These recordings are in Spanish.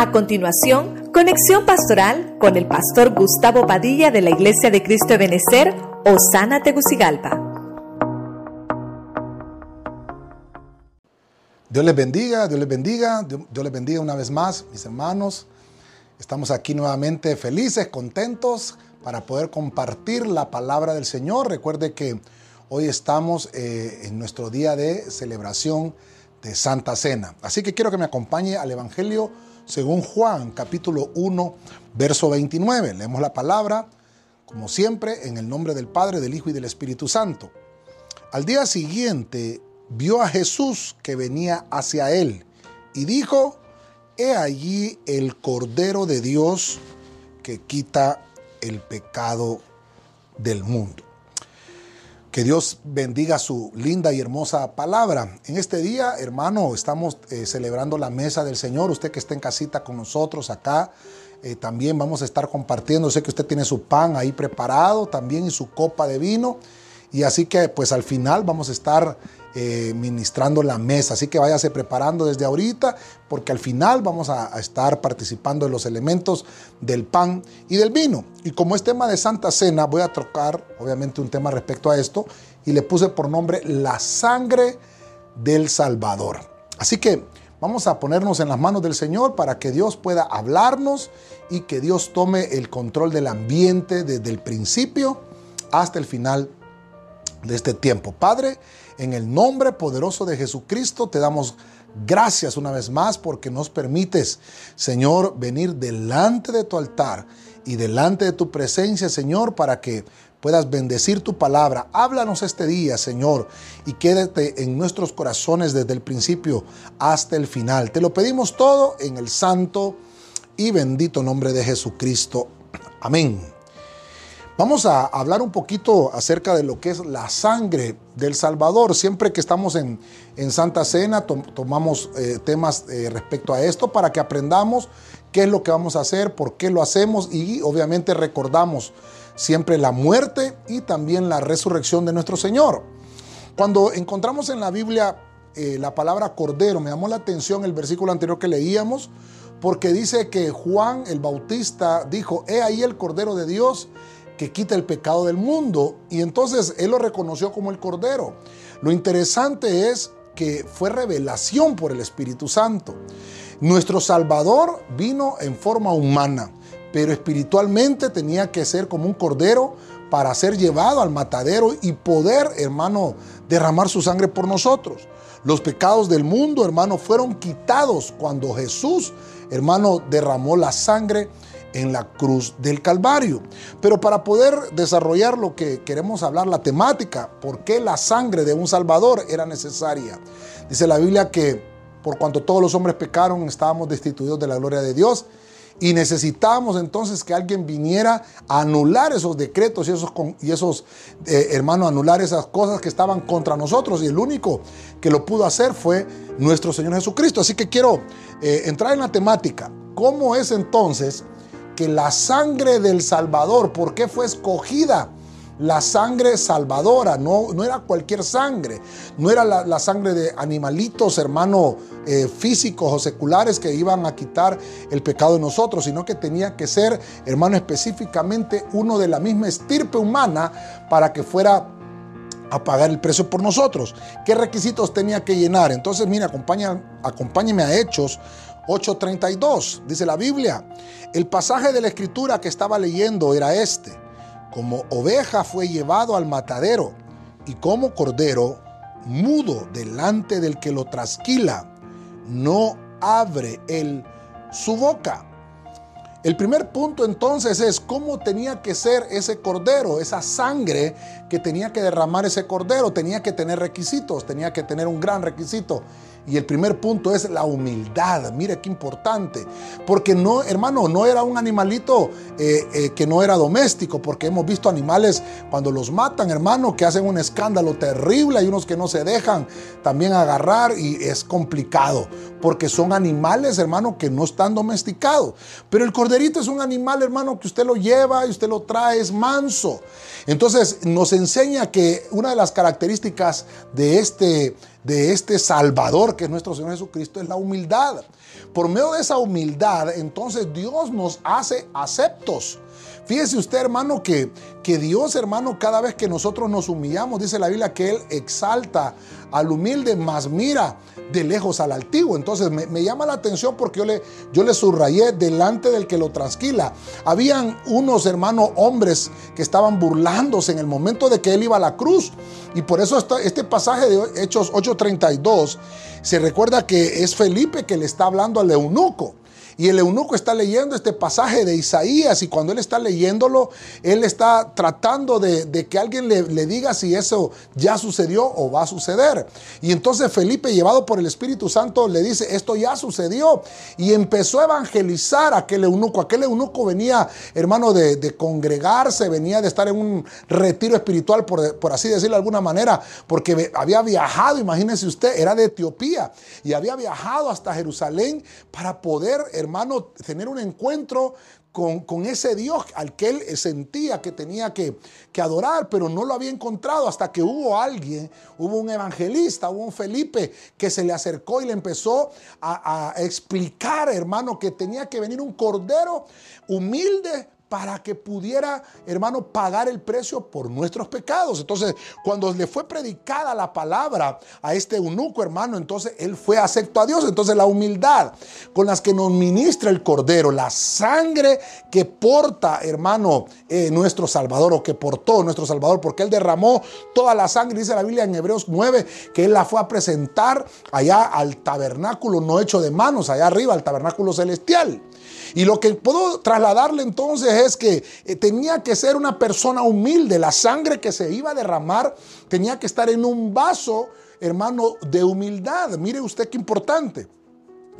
A continuación, conexión pastoral con el pastor Gustavo Padilla de la Iglesia de Cristo de Benecer, Osana Tegucigalpa. Dios les bendiga, Dios les bendiga, Dios les bendiga una vez más, mis hermanos. Estamos aquí nuevamente felices, contentos para poder compartir la palabra del Señor. Recuerde que hoy estamos eh, en nuestro día de celebración de Santa Cena. Así que quiero que me acompañe al Evangelio según Juan capítulo 1, verso 29. Leemos la palabra, como siempre, en el nombre del Padre, del Hijo y del Espíritu Santo. Al día siguiente vio a Jesús que venía hacia él y dijo, He allí el Cordero de Dios que quita el pecado del mundo. Que Dios bendiga su linda y hermosa palabra. En este día, hermano, estamos eh, celebrando la mesa del Señor. Usted que está en casita con nosotros acá, eh, también vamos a estar compartiendo. Sé que usted tiene su pan ahí preparado también y su copa de vino. Y así que pues al final vamos a estar eh, ministrando la mesa. Así que váyase preparando desde ahorita porque al final vamos a, estar participando de los elementos del pan y del vino. Y como es tema de Santa Cena, voy a tocar obviamente un tema respecto a esto y le puse por nombre la sangre del Salvador. Así que vamos a ponernos en las manos del Señor para que Dios pueda hablarnos y que Dios tome el control del ambiente desde el principio hasta el final de este tiempo. Padre, en el nombre poderoso de Jesucristo te damos gracias una vez más porque nos permites, Señor, venir delante de tu altar y delante de tu presencia, Señor, para que puedas bendecir tu palabra. Háblanos este día, Señor, y quédate en nuestros corazones desde el principio hasta el final. Te lo pedimos todo en el santo y bendito nombre de Jesucristo. Amén. Vamos a hablar un poquito acerca de lo que es la sangre del Salvador. Siempre que estamos en, Santa Cena tomamos eh, temas eh, respecto a esto para que aprendamos qué es lo que vamos a hacer, por qué lo hacemos y obviamente recordamos siempre la muerte y también la resurrección de nuestro Señor. Cuando encontramos en la Biblia eh, la palabra cordero, me llamó la atención el versículo anterior que leíamos, porque dice que Juan el Bautista dijo, he ahí el cordero de Dios que quita el pecado del mundo. Y entonces él lo reconoció como el Cordero. Lo interesante es que fue revelación por el Espíritu Santo. Nuestro Salvador vino en forma humana, pero espiritualmente tenía que ser como un cordero para ser llevado al matadero y poder, hermano, derramar su sangre por nosotros. Los pecados del mundo, hermano, fueron quitados cuando Jesús, hermano, derramó la sangre en la cruz del Calvario. Pero para poder desarrollar lo que queremos hablar, la temática, ¿por qué la sangre de un Salvador era necesaria? Dice la Biblia que por cuanto todos los hombres pecaron, estábamos destituidos de la gloria de Dios. Y necesitábamos entonces que alguien viniera a anular esos decretos y esos, y esos eh, hermanos, anular esas cosas que estaban contra nosotros. Y el único que lo pudo hacer fue nuestro Señor Jesucristo. Así que quiero eh, entrar en la temática. ¿Cómo es entonces que la sangre del Salvador, ¿por qué fue escogida? La sangre salvadora, no, no era cualquier sangre, no era la, sangre de animalitos, hermano, eh, físicos o seculares que iban a quitar el pecado de nosotros, sino que tenía que ser, hermano, específicamente uno de la misma estirpe humana para que fuera a pagar el precio por nosotros. ¿Qué requisitos tenía que llenar? Entonces, mira, acompáñeme a Hechos 8:32. Dice la Biblia, el pasaje de la escritura que estaba leyendo era este. Como oveja fue llevado al matadero y como cordero mudo delante del que lo trasquila, no abre él su boca. El primer punto entonces es cómo tenía que ser ese cordero, esa sangre que tenía que derramar ese cordero, tenía que tener requisitos, tenía que tener un gran requisito y el primer punto es la humildad. Mire qué importante. Porque no, hermano, no era un animalito eh, eh, que no era doméstico. Porque hemos visto animales cuando los matan, hermano, que hacen un escándalo terrible. Hay unos que no se dejan también agarrar y es complicado. Porque son animales, hermano, que no están domesticados. Pero el corderito es un animal, hermano, que usted lo lleva y usted lo trae, es manso. Entonces nos enseña que una de las características de este de este Salvador que es nuestro Señor Jesucristo es la humildad. Por medio de esa humildad, entonces Dios nos hace aceptos. Fíjese usted, hermano, que, que Dios, hermano, cada vez que nosotros nos humillamos, dice la Biblia que Él exalta al humilde, más mira de lejos al altivo. Entonces me, llama la atención porque yo le, yo le subrayé delante del que lo transquila. Habían unos hermanos hombres que estaban burlándose en el momento de que Él iba a la cruz. Y por eso este pasaje de Hechos 8:32 se recuerda que es Felipe que le está hablando al eunuco. Y el eunuco está leyendo este pasaje de Isaías y cuando él está leyéndolo, él está tratando de, que alguien le, diga si eso ya sucedió o va a suceder. Y entonces Felipe, llevado por el Espíritu Santo, le dice, esto ya sucedió. Y empezó a evangelizar a aquel eunuco. Aquel eunuco venía, hermano, de, congregarse, venía de estar en un retiro espiritual, por, por así decirlo de alguna manera, porque había viajado, imagínense usted, era de Etiopía y había viajado hasta Jerusalén para poder, hermano, tener un encuentro con, ese Dios al que él sentía que tenía que, adorar, pero no lo había encontrado hasta que hubo alguien, hubo un evangelista, hubo un Felipe que se le acercó y le empezó a, a explicar, hermano, que tenía que venir un cordero humilde para que pudiera, hermano, pagar el precio por nuestros pecados. Entonces, cuando le fue predicada la palabra a este eunuco, hermano, entonces él fue acepto a Dios. Entonces, la humildad con las que nos ministra el Cordero, la sangre que porta, hermano, eh, nuestro Salvador o que portó nuestro Salvador, porque él derramó toda la sangre, dice la Biblia en Hebreos 9, que él la fue a presentar allá al tabernáculo no hecho de manos, allá arriba, al tabernáculo celestial. Y lo que puedo trasladarle entonces es que eh, tenía que ser una persona humilde. La sangre que se iba a derramar tenía que estar en un vaso, hermano, de humildad. Mire usted qué importante.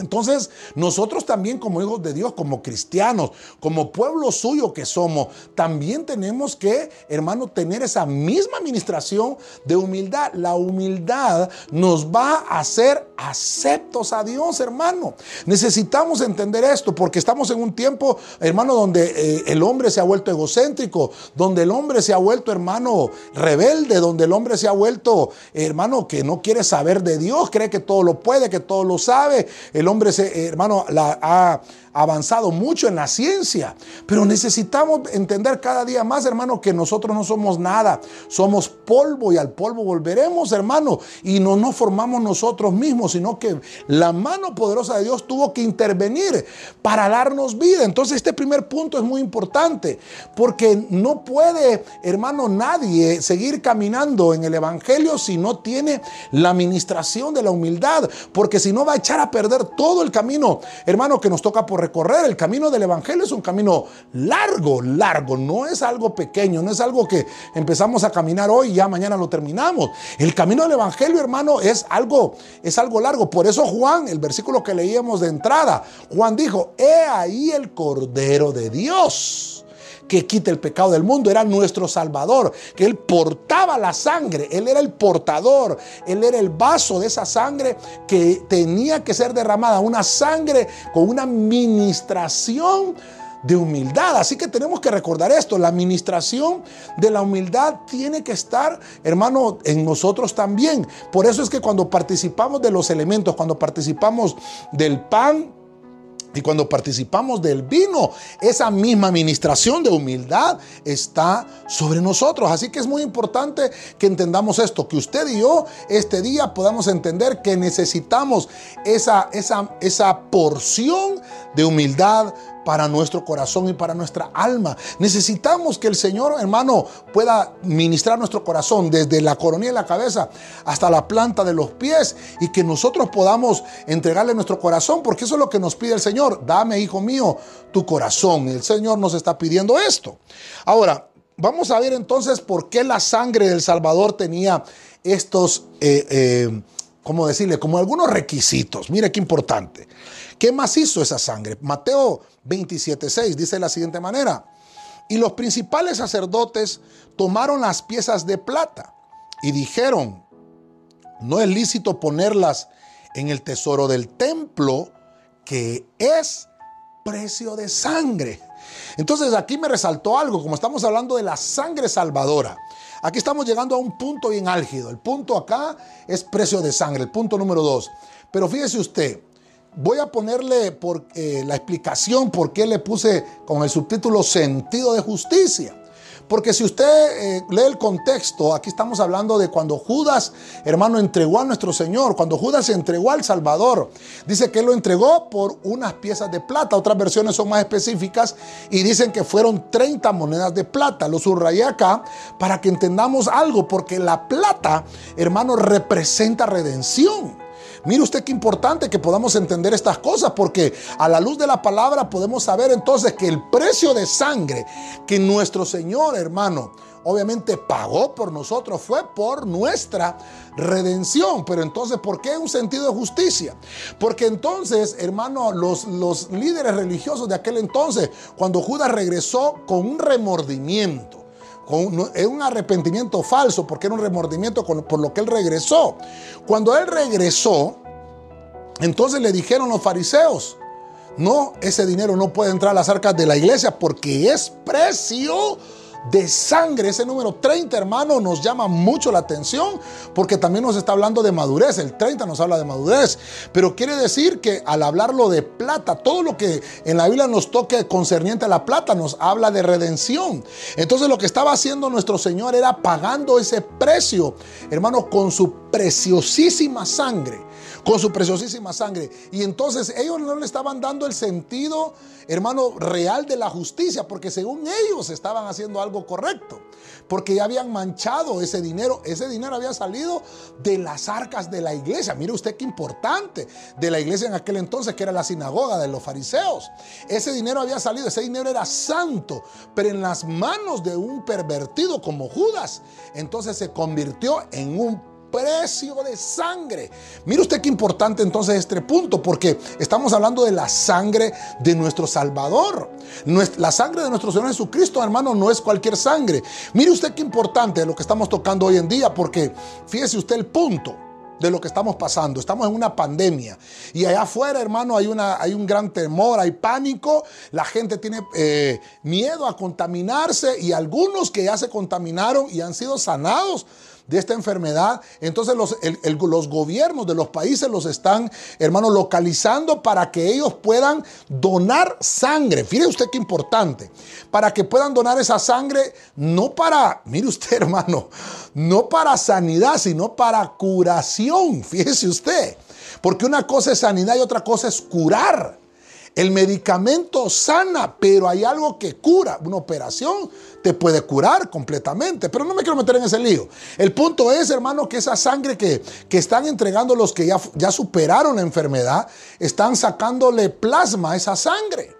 Entonces, nosotros también como hijos de Dios, como cristianos, como pueblo suyo que somos, también tenemos que, hermano, tener esa misma administración de humildad. La humildad nos va a hacer aceptos a Dios, hermano. Necesitamos entender esto porque estamos en un tiempo, hermano, donde eh, el hombre se ha vuelto egocéntrico, donde el hombre se ha vuelto, hermano, rebelde, donde el hombre se ha vuelto, hermano, que no quiere saber de Dios, cree que todo lo puede, que todo lo sabe. El hombre, se, hermano, la, ha avanzado mucho en la ciencia, pero necesitamos entender cada día más, hermano, que nosotros no somos nada, somos polvo y al polvo volveremos, hermano, y no nos formamos nosotros mismos, sino que la mano poderosa de Dios tuvo que intervenir para darnos vida. Entonces este primer punto es muy importante, porque no puede, hermano, nadie seguir caminando en el Evangelio si no tiene la administración de la humildad, porque si no va a echar a perder todo el camino, hermano, que nos toca por recorrer. El camino del Evangelio es un camino largo, largo. No es algo pequeño, no es algo que empezamos a caminar hoy y ya mañana lo terminamos. El camino del Evangelio, hermano, es algo, es algo largo. Por eso Juan, el versículo que leíamos de entrada, Juan dijo, he ahí el Cordero de Dios que quita el pecado del mundo, era nuestro Salvador, que Él portaba la sangre, Él era el portador, Él era el vaso de esa sangre que tenía que ser derramada, una sangre con una ministración de humildad. Así que tenemos que recordar esto, la administración de la humildad tiene que estar, hermano, en nosotros también. Por eso es que cuando participamos de los elementos, cuando participamos del pan, y cuando participamos del vino, esa misma administración de humildad está sobre nosotros. Así que es muy importante que entendamos esto, que usted y yo este día podamos entender que necesitamos esa, esa, esa porción de humildad para nuestro corazón y para nuestra alma. Necesitamos que el Señor, hermano, pueda ministrar nuestro corazón desde la coronilla de la cabeza hasta la planta de los pies y que nosotros podamos entregarle nuestro corazón, porque eso es lo que nos pide el Señor. Dame, hijo mío, tu corazón. El Señor nos está pidiendo esto. Ahora, vamos a ver entonces por qué la sangre del Salvador tenía estos, eh, eh, ¿cómo decirle? Como algunos requisitos. Mire qué importante. ¿Qué más hizo esa sangre? Mateo 27.6 dice de la siguiente manera. Y los principales sacerdotes tomaron las piezas de plata y dijeron, no es lícito ponerlas en el tesoro del templo, que es precio de sangre. Entonces aquí me resaltó algo, como estamos hablando de la sangre salvadora. Aquí estamos llegando a un punto bien álgido. El punto acá es precio de sangre, el punto número dos. Pero fíjese usted, voy a ponerle por, eh, la explicación por qué le puse con el subtítulo sentido de justicia. Porque si usted eh, lee el contexto, aquí estamos hablando de cuando Judas, hermano, entregó a nuestro Señor, cuando Judas entregó al Salvador. Dice que él lo entregó por unas piezas de plata. Otras versiones son más específicas y dicen que fueron 30 monedas de plata. Lo subrayé acá para que entendamos algo, porque la plata, hermano, representa redención. Mire usted qué importante que podamos entender estas cosas, porque a la luz de la palabra podemos saber entonces que el precio de sangre que nuestro Señor, hermano, obviamente pagó por nosotros fue por nuestra redención. Pero entonces, ¿por qué un sentido de justicia? Porque entonces, hermano, los, los líderes religiosos de aquel entonces, cuando Judas regresó con un remordimiento, es un arrepentimiento falso porque era un remordimiento por lo que él regresó. Cuando él regresó, entonces le dijeron los fariseos, no, ese dinero no puede entrar a las arcas de la iglesia porque es precio de sangre. Ese número 30, hermano, nos llama mucho la atención porque también nos está hablando de madurez. El 30 nos habla de madurez. Pero quiere decir que al hablarlo de plata, todo lo que en la Biblia nos toque concerniente a la plata nos habla de redención. Entonces lo que estaba haciendo nuestro Señor era pagando ese precio, hermano, con su preciosísima sangre con su preciosísima sangre. Y entonces ellos no le estaban dando el sentido, hermano, real de la justicia, porque según ellos estaban haciendo algo correcto, porque ya habían manchado ese dinero. Ese dinero había salido de las arcas de la iglesia. Mire usted qué importante, de la iglesia en aquel entonces, que era la sinagoga de los fariseos. Ese dinero había salido, ese dinero era santo, pero en las manos de un pervertido como Judas, entonces se convirtió en un precio de sangre. Mire usted qué importante entonces este punto, porque estamos hablando de la sangre de nuestro Salvador. La sangre de nuestro Señor Jesucristo, hermano, no es cualquier sangre. Mire usted qué importante lo que estamos tocando hoy en día, porque fíjese usted el punto de lo que estamos pasando. Estamos en una pandemia. Y allá afuera, hermano, hay, una, hay un gran temor, hay pánico. La gente tiene eh, miedo a contaminarse y algunos que ya se contaminaron y han sido sanados de esta enfermedad, entonces los, los gobiernos de los países los están, hermano, localizando para que ellos puedan donar sangre. Fíjese usted qué importante. Para que puedan donar esa sangre, no para, mire usted, hermano, no para sanidad, sino para curación. Fíjese usted. Porque una cosa es sanidad y otra cosa es curar. El medicamento sana, pero hay algo que cura. Una operación te puede curar completamente, pero no me quiero meter en ese lío. El punto es, hermano, que esa sangre que, están entregando los que ya, ya superaron la enfermedad, están sacándole plasma a esa sangre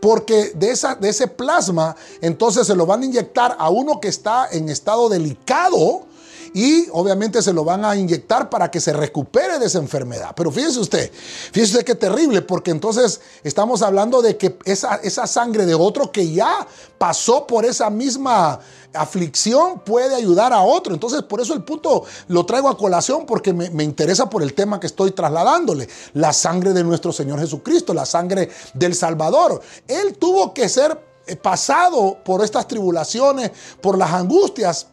porque de, esa, de, ese plasma entonces se lo van a inyectar a uno que está en estado delicado y obviamente se lo van a inyectar para que se recupere de esa enfermedad. Pero fíjese usted, fíjese usted qué terrible, porque entonces estamos hablando de que esa, esa sangre de otro que ya pasó por esa misma aflicción puede ayudar a otro. Entonces, por eso el punto lo traigo a colación porque me, me, interesa por el tema que estoy trasladándole. La sangre de nuestro Señor Jesucristo, la sangre del Salvador. Él tuvo que ser eh, pasado por estas tribulaciones, por las angustias,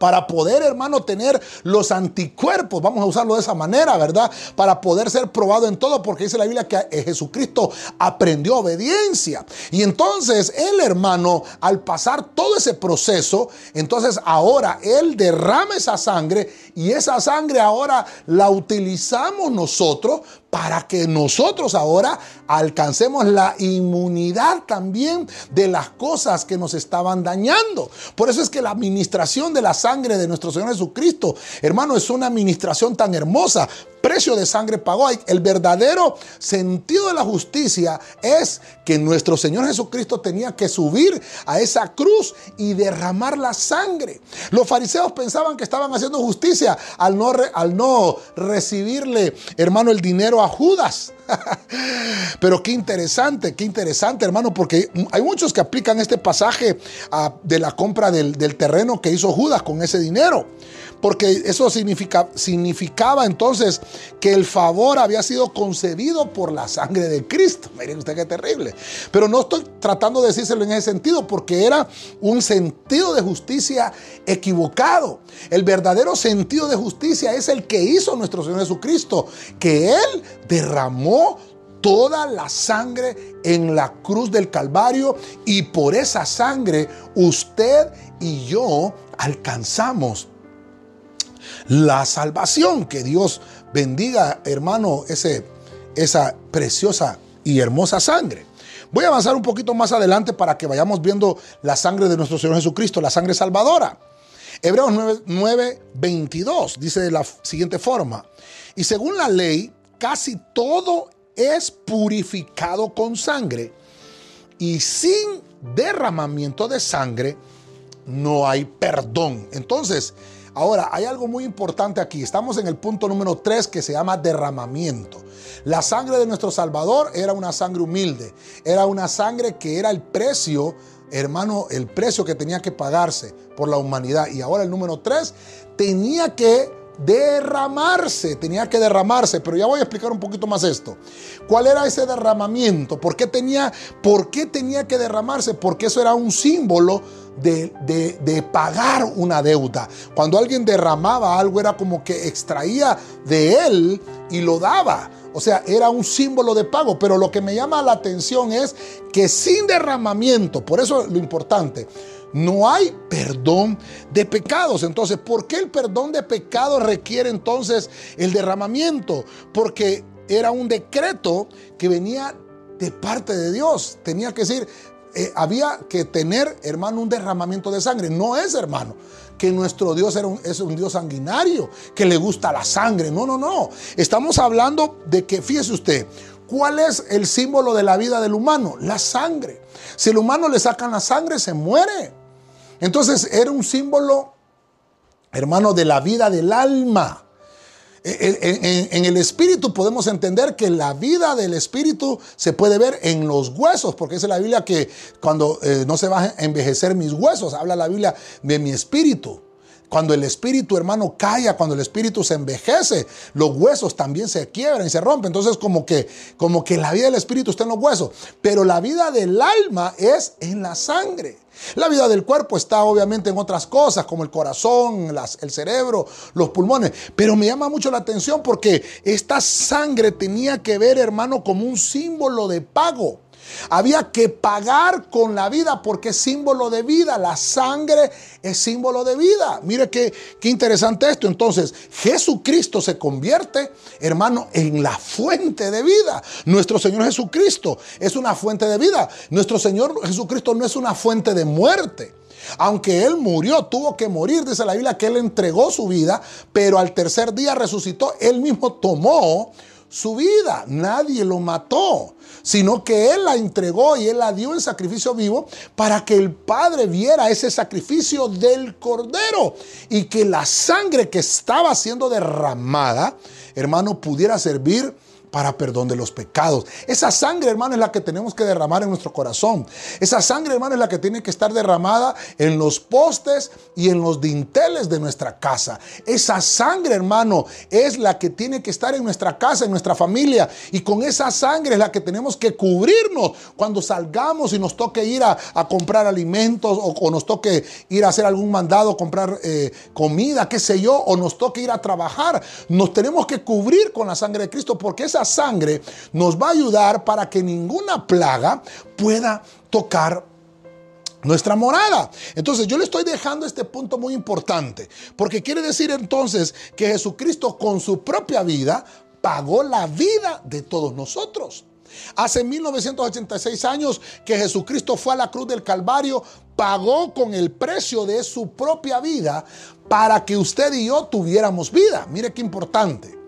para poder, hermano, tener los anticuerpos, vamos a usarlo de esa manera, ¿verdad? Para poder ser probado en todo, porque dice la Biblia que eh, Jesucristo aprendió obediencia. Y entonces el hermano, al pasar todo ese proceso, entonces ahora él derrama esa sangre y esa sangre ahora la utilizamos nosotros para que nosotros ahora alcancemos la inmunidad también de las cosas que nos estaban dañando. Por eso es que la administración de la sangre de nuestro Señor Jesucristo, hermano, es una administración tan hermosa, precio de sangre pagó. El verdadero sentido de la justicia es que nuestro Señor Jesucristo tenía que subir a esa cruz y derramar la sangre. Los fariseos pensaban que estaban haciendo justicia al no, al no recibirle, hermano, el dinero a Judas. Pero qué interesante, qué interesante, hermano, porque hay muchos que aplican este pasaje ah, de la compra del, terreno que hizo Judas con ese dinero porque eso significa, significaba entonces que el favor había sido concebido por la sangre de Cristo. Miren usted qué terrible. Pero no estoy tratando de decírselo en ese sentido, porque era un sentido de justicia equivocado. El verdadero sentido de justicia es el que hizo nuestro Señor Jesucristo, que Él derramó toda la sangre en la cruz del Calvario y por esa sangre usted y yo alcanzamos la salvación. Que Dios bendiga, hermano, ese, esa preciosa y hermosa sangre. Voy a avanzar un poquito más adelante para que vayamos viendo la sangre de nuestro Señor Jesucristo, la sangre salvadora. Hebreos 9, 22 dice de la siguiente forma, y según la ley, casi todo es purificado con sangre, y sin derramamiento de sangre no hay perdón. Entonces, Ahora, hay algo muy importante aquí. Estamos en el punto número 3 que se llama derramamiento. La sangre de nuestro Salvador era una sangre humilde. Era una sangre que era el precio, hermano, el precio que tenía que pagarse por la humanidad. Y ahora el número 3 tenía que derramarse, tenía que derramarse, pero ya voy a explicar un poquito más esto. ¿Cuál era ese derramamiento? ¿Por qué tenía, por qué tenía que derramarse? Porque eso era un símbolo de, de, pagar una deuda. Cuando alguien derramaba algo era como que extraía de él y lo daba. O sea, era un símbolo de pago, pero lo que me llama la atención es que sin derramamiento, por eso lo importante, no hay perdón de pecados. Entonces, ¿por qué el perdón de pecados requiere entonces el derramamiento? Porque era un decreto que venía de parte de Dios. Tenía que decir, eh, había que tener, hermano, un derramamiento de sangre. No es, hermano, que nuestro Dios era es un Dios sanguinario, que le gusta la sangre. No, no, no. Estamos hablando de que, fíjese usted, ¿cuál es el símbolo de la vida del humano? La sangre. Si el humano le sacan la sangre, se muere. Entonces era un símbolo, hermano, de la vida del alma. En, el espíritu podemos entender que la vida del espíritu se puede ver en los huesos, porque es la Biblia que cuando eh, no se va a envejecer mis huesos, habla la Biblia de mi espíritu. Cuando el espíritu, hermano, calla, cuando el espíritu se envejece, los huesos también se quiebran y se rompen. Entonces, como que, como que la vida del espíritu está en los huesos. Pero la vida del alma es en la sangre. La vida del cuerpo está obviamente en otras cosas, como el corazón, el cerebro, los pulmones. Pero me llama mucho la atención porque esta sangre tenía que ver, hermano, como un símbolo de pago. Había que pagar con la vida porque es símbolo de vida. La sangre es símbolo de vida. Mire qué, qué interesante esto. Entonces, Jesucristo se convierte, hermano, en la fuente de vida. Nuestro Señor Jesucristo es una fuente de vida. Nuestro Señor Jesucristo no es una fuente de muerte. Aunque Él murió, tuvo que morir, dice la Biblia, que Él entregó su vida, pero al tercer día resucitó. Él mismo tomó su vida. Nadie lo mató, sino que Él la entregó y Él la dio en sacrificio vivo para que el Padre viera ese sacrificio del Cordero y que la sangre que estaba siendo derramada, hermano, pudiera servir para perdón de los pecados. Esa sangre, hermano, es la que tenemos que derramar en nuestro corazón. Esa sangre, hermano, es la que tiene que estar derramada en los postes y en los dinteles de nuestra casa. Esa sangre, hermano, es la que tiene que estar en nuestra casa, en nuestra familia. Y con esa sangre es la que tenemos que cubrirnos cuando salgamos y nos toque ir a, comprar alimentos o, nos toque ir a hacer algún mandado, comprar eh, comida, qué sé yo, o nos toque ir a trabajar. Nos tenemos que cubrir con la sangre de Cristo porque esa sangre nos va a ayudar para que ninguna plaga pueda tocar nuestra morada. Entonces yo le estoy dejando este punto muy importante, porque quiere decir entonces que Jesucristo con su propia vida pagó la vida de todos nosotros. Hace 1986 años que Jesucristo fue a la cruz del Calvario, pagó con el precio de su propia vida para que usted y yo tuviéramos vida. Mire qué importante.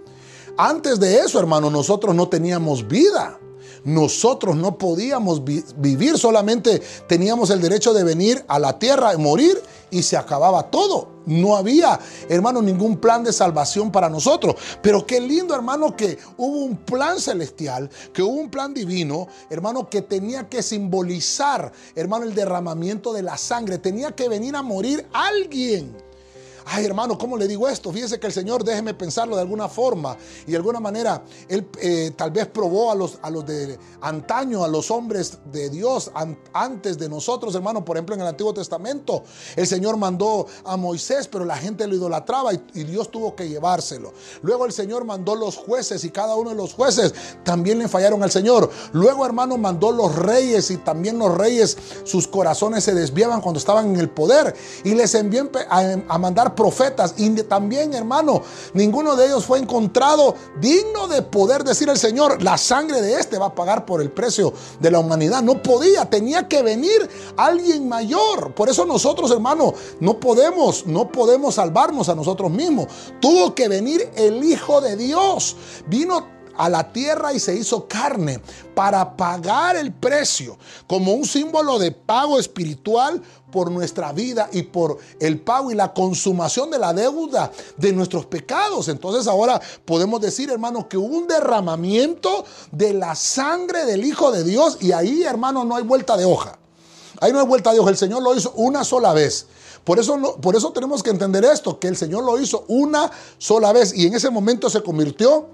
Antes de eso, hermano, nosotros no teníamos vida. Nosotros no podíamos vivir, solamente teníamos el derecho de venir a la tierra, morir y se acababa todo. No había, hermano, ningún plan de salvación para nosotros. Pero qué lindo, hermano, que hubo un plan celestial, que hubo un plan divino, hermano, que tenía que simbolizar, hermano, el derramamiento de la sangre. Tenía que venir a morir alguien. Ay hermano, ¿cómo le digo esto? Fíjese que el Señor, déjeme pensarlo de alguna forma. Y de alguna manera, Él eh, tal vez probó a los, a los de antaño, a los hombres de Dios antes de nosotros, hermano. Por ejemplo, en el Antiguo Testamento, el Señor mandó a Moisés, pero la gente lo idolatraba y, Dios tuvo que llevárselo. Luego el Señor mandó los jueces y cada uno de los jueces también le fallaron al Señor. Luego, hermano, mandó los reyes y también los reyes, sus corazones se desviaban cuando estaban en el poder y les envió a, mandar profetas. Y también, hermano, ninguno de ellos fue encontrado digno de poder decir al Señor, la sangre de este va a pagar por el precio de la humanidad. No podía, tenía que venir alguien mayor. Por eso nosotros, hermano, no podemos, no podemos salvarnos a nosotros mismos. Tuvo que venir el Hijo de Dios. Vino a la tierra y se hizo carne para pagar el precio como un símbolo de pago espiritual por nuestra vida y por el pago y la consumación de la deuda de nuestros pecados. Entonces ahora podemos decir, hermano, que un derramamiento de la sangre del Hijo de Dios y ahí, hermano, no hay vuelta de hoja. Ahí no hay vuelta de hoja. El Señor lo hizo una sola vez. Por eso, por eso tenemos que entender esto, que el Señor lo hizo una sola vez y en ese momento se convirtió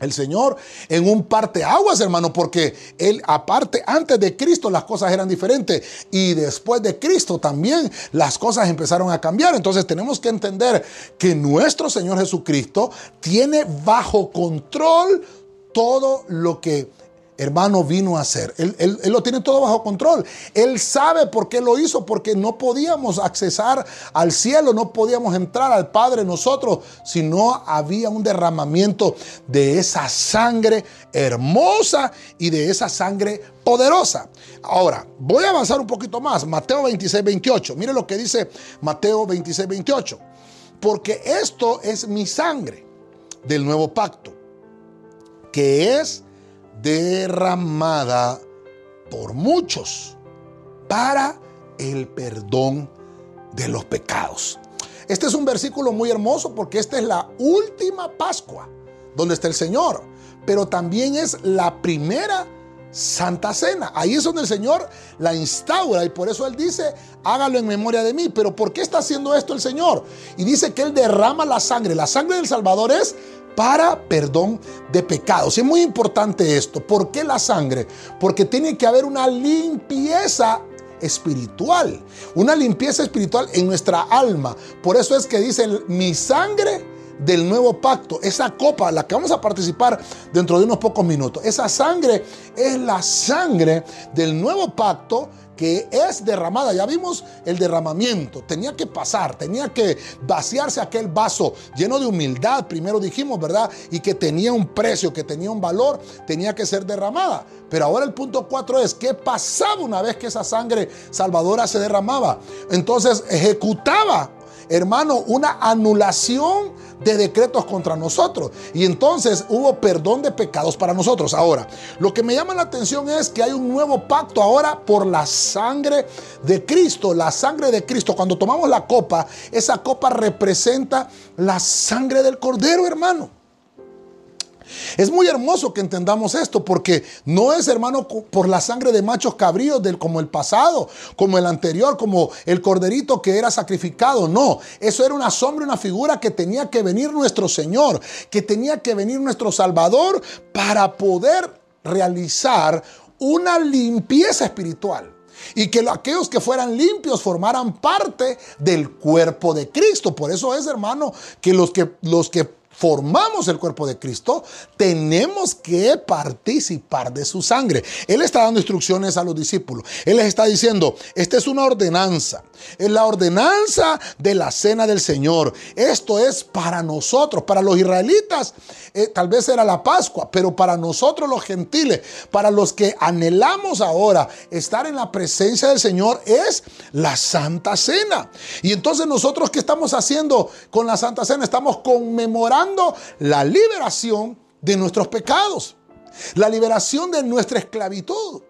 el Señor en un parte aguas, hermano, porque él aparte antes de Cristo las cosas eran diferentes y después de Cristo también las cosas empezaron a cambiar. Entonces tenemos que entender que nuestro Señor Jesucristo tiene bajo control todo lo que hermano, vino a hacer. Él, lo tiene todo bajo control. Él sabe por qué lo hizo, porque no podíamos accesar al cielo, no podíamos entrar al Padre nosotros, si no había un derramamiento de esa sangre hermosa y de esa sangre poderosa. Ahora, voy a avanzar un poquito más. Mateo 26, 28. Mire lo que dice Mateo 26, 28. Porque esto es mi sangre del nuevo pacto, que es derramada por muchos para el perdón de los pecados. Este es un versículo muy hermoso porque esta es la última Pascua donde está el Señor, pero también es la primera Santa Cena. Ahí es donde el Señor la instaura y por eso Él dice, hágalo en memoria de mí. Pero ¿por qué está haciendo esto el Señor? Y dice que Él derrama la sangre. La sangre del Salvador es para perdón de pecados. es muy importante esto. ¿Por qué la sangre? Porque tiene que haber una limpieza espiritual, una limpieza espiritual en nuestra alma. Por eso es que dice mi sangre del nuevo pacto, esa copa, la que vamos a participar dentro de unos pocos minutos, esa sangre es la sangre del nuevo pacto que es derramada. Ya vimos el derramamiento. Tenía que pasar, tenía que vaciarse aquel vaso lleno de humildad, primero dijimos, ¿verdad? Y que tenía un precio, que tenía un valor, tenía que ser derramada. Pero ahora el punto cuatro es, ¿qué pasaba una vez que esa sangre salvadora se derramaba? Entonces ejecutaba hermano, una anulación de decretos contra nosotros. Y entonces hubo perdón de pecados para nosotros. Ahora, lo que me llama la atención es que hay un nuevo pacto ahora por la sangre de Cristo. La sangre de Cristo. Cuando tomamos la copa, esa copa representa la sangre del Cordero, hermano. Es muy hermoso que entendamos esto porque no es, hermano, por la sangre de machos cabríos del, como el pasado, como el anterior, como el corderito que era sacrificado. No, eso era una sombra, una figura que tenía que venir nuestro Señor, que tenía que venir nuestro Salvador para poder realizar una limpieza espiritual y que aquellos que fueran limpios formaran parte del cuerpo de Cristo. Por eso es, hermano, que los que, los que formamos el cuerpo de Cristo, tenemos que participar de su sangre. Él está dando instrucciones a los discípulos. Él les está diciendo, esta es una ordenanza. Es la ordenanza de la cena del Señor. Esto es para nosotros, para los israelitas. Eh, tal vez era la Pascua, pero para nosotros los gentiles, para los que anhelamos ahora estar en la presencia del Señor, es la Santa Cena. Y entonces nosotros, ¿qué estamos haciendo con la Santa Cena? Estamos conmemorando la liberación de nuestros pecados, la liberación de nuestra esclavitud.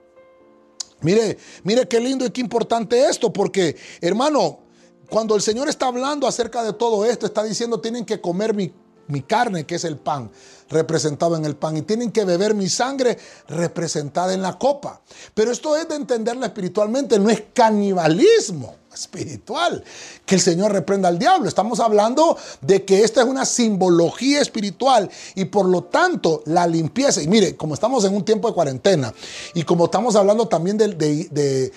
Mire, mire qué lindo y qué importante esto, porque hermano, cuando el Señor está hablando acerca de todo esto, está diciendo, tienen que comer mi mi carne, que es el pan, representado en el pan, y tienen que beber mi sangre representada en la copa. Pero esto es de entenderla espiritualmente, no es canibalismo espiritual. Que el Señor reprenda al diablo. Estamos hablando de que esta es una simbología espiritual y por lo tanto la limpieza. Y mire, como estamos en un tiempo de cuarentena y como estamos hablando también de,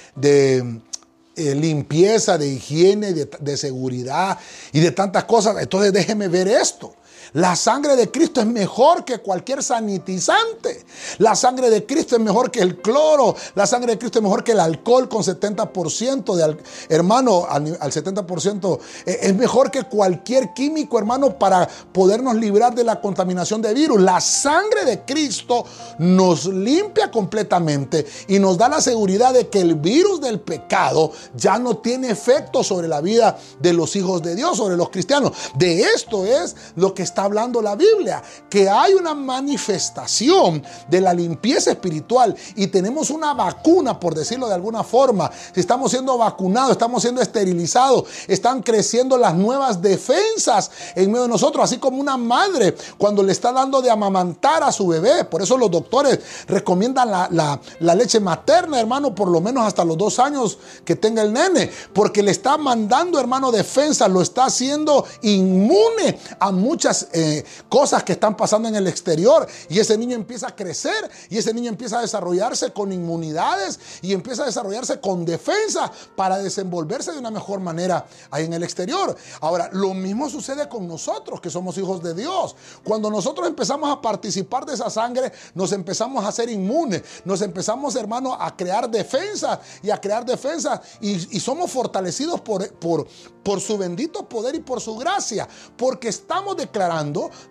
eh, limpieza, de higiene, de, de seguridad y de tantas cosas, entonces déjeme ver esto. La sangre de Cristo es mejor que cualquier sanitizante. La sangre de Cristo es mejor que el cloro. La sangre de Cristo es mejor que el alcohol con 70% de hermano, al, 70% eh, es mejor que cualquier químico, hermano, para podernos librar de la contaminación de virus. La sangre de Cristo nos limpia completamente y nos da la seguridad de que el virus del pecado ya no tiene efecto sobre la vida de los hijos de Dios, sobre los cristianos. De esto es lo que está hablando la Biblia, que hay una manifestación de la limpieza espiritual y tenemos una vacuna, por decirlo de alguna forma. Si estamos siendo vacunados, estamos siendo esterilizados, están creciendo las nuevas defensas en medio de nosotros, así como una madre cuando le está dando de amamantar a su bebé. Por eso los doctores recomiendan la, la leche materna, hermano, por lo menos hasta los dos años que tenga el nene, porque le está mandando, hermano, defensa, lo está haciendo inmune a muchas eh, cosas que están pasando en el exterior y ese niño empieza a crecer y ese niño empieza a desarrollarse con inmunidades y empieza a desarrollarse con defensa para desenvolverse de una mejor manera ahí en el exterior. Ahora, lo mismo sucede con nosotros que somos hijos de Dios. Cuando nosotros empezamos a participar de esa sangre, nos empezamos a ser inmunes, nos empezamos, hermano, a crear defensa y a crear defensa y, somos fortalecidos por, por, por su bendito poder y por su gracia, porque estamos declarando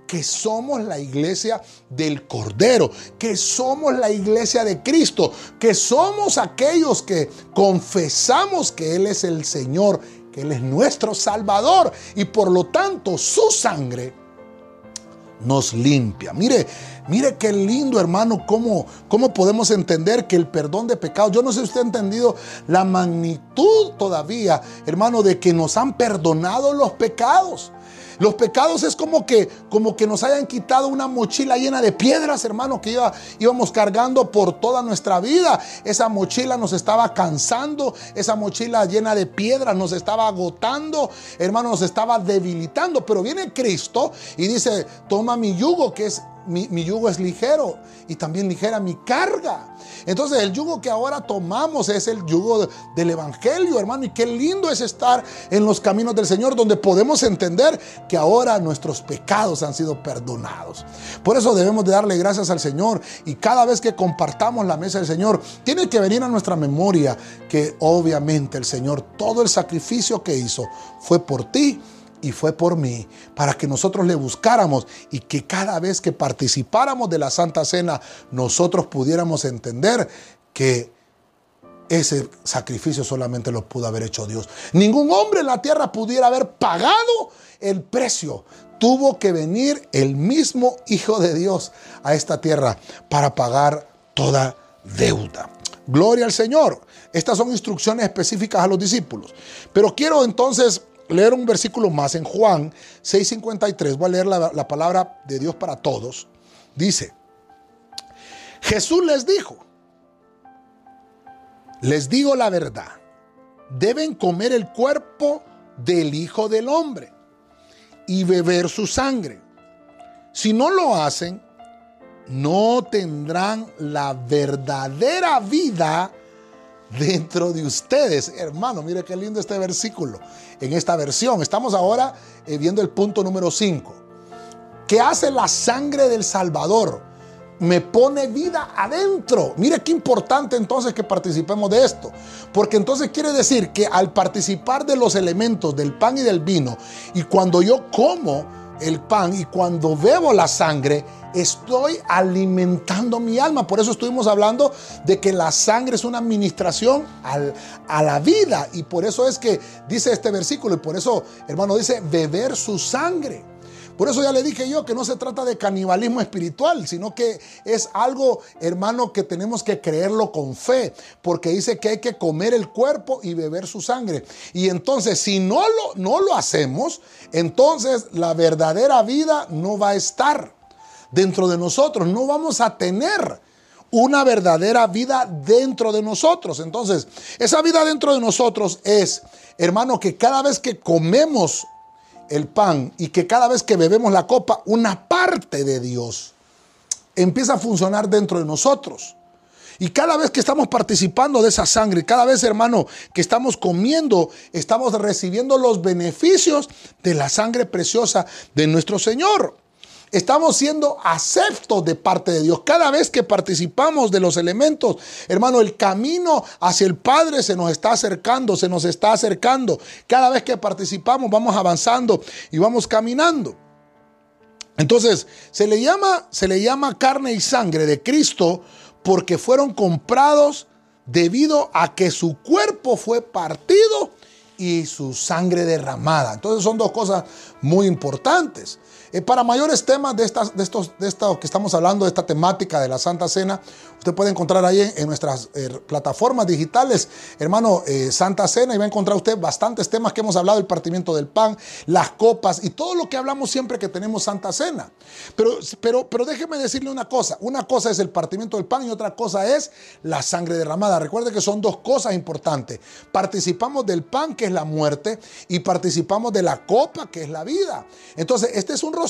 que somos la iglesia del Cordero, que somos la iglesia de Cristo, que somos aquellos que confesamos que Él es el Señor, que Él es nuestro Salvador y por lo tanto su sangre nos limpia. Mire, mire qué lindo hermano, cómo, cómo podemos entender que el perdón de pecados, yo no sé si usted ha entendido la magnitud todavía, hermano, de que nos han perdonado los pecados. Los pecados es como que, como que nos hayan quitado una mochila llena de piedras, hermano, que iba, íbamos cargando por toda nuestra vida. Esa mochila nos estaba cansando, esa mochila llena de piedras nos estaba agotando, hermano, nos estaba debilitando. Pero viene Cristo y dice, toma mi yugo, que es mi, yugo es ligero y también ligera mi carga. Entonces el yugo que ahora tomamos es el yugo del Evangelio, hermano. Y qué lindo es estar en los caminos del Señor donde podemos entender que ahora nuestros pecados han sido perdonados. Por eso debemos de darle gracias al Señor y cada vez que compartamos la mesa del Señor, tiene que venir a nuestra memoria que obviamente el Señor, todo el sacrificio que hizo fue por ti y fue por mí, para que nosotros le buscáramos y que cada vez que participáramos de la Santa Cena, nosotros pudiéramos entender que ese sacrificio solamente lo pudo haber hecho Dios. Ningún hombre en la tierra pudiera haber pagado el precio. Tuvo que venir el mismo Hijo de Dios a esta tierra para pagar toda deuda. Gloria al Señor. Estas son instrucciones específicas a los discípulos. Pero quiero entonces leer un versículo más en Juan 6:53. Voy a leer la, la palabra de Dios para todos. Dice, Jesús les dijo, les digo la verdad, deben comer el cuerpo del Hijo del Hombre y beber su sangre. Si no lo hacen, no tendrán la verdadera vida dentro de ustedes. Hermano, mire qué lindo este versículo en esta versión. Estamos ahora eh, viendo el punto número 5. ¿Qué hace la sangre del Salvador? Me pone vida adentro. Mire qué importante entonces que participemos de esto. Porque entonces quiere decir que al participar de los elementos del pan y del vino, y cuando yo como el pan y cuando bebo la sangre, estoy alimentando mi alma. Por eso estuvimos hablando de que la sangre es una administración a la vida. Y por eso es que dice este versículo, y por eso, hermano, dice beber su sangre. Por eso ya le dije yo que no se trata de canibalismo espiritual, sino que es algo, hermano, que tenemos que creerlo con fe, porque dice que hay que comer el cuerpo y beber su sangre. Y entonces, si no lo, no lo hacemos, entonces la verdadera vida no va a estar dentro de nosotros, no vamos a tener una verdadera vida dentro de nosotros. Entonces, esa vida dentro de nosotros es, hermano, que cada vez que comemos el pan y que cada vez que bebemos la copa, una parte de Dios empieza a funcionar dentro de nosotros. Y cada vez que estamos participando de esa sangre, cada vez, hermano, que estamos comiendo, estamos recibiendo los beneficios de la sangre preciosa de nuestro Señor. Estamos siendo aceptos de parte de Dios. Cada vez que participamos de los elementos, hermano, el camino hacia el Padre se nos está acercando, se nos está acercando. Cada vez que participamos vamos avanzando y vamos caminando. Entonces, se le llama, se le llama carne y sangre de Cristo porque fueron comprados debido a que su cuerpo fue partido y su sangre derramada. Entonces son dos cosas muy importantes. Eh, para mayores temas de, estas, de, estos, de esto que estamos hablando, de esta temática de la Santa Cena, usted puede encontrar ahí en, nuestras eh, plataformas digitales, hermano, eh, Santa Cena, y va a encontrar usted bastantes temas que hemos hablado, el partimiento del pan, las copas y todo lo que hablamos siempre que tenemos Santa Cena. Pero, pero, pero déjeme decirle una cosa, una cosa es el partimiento del pan y otra cosa es la sangre derramada. Recuerde que son dos cosas importantes. Participamos del pan, que es la muerte, y participamos de la copa, que es la vida. Entonces, este es un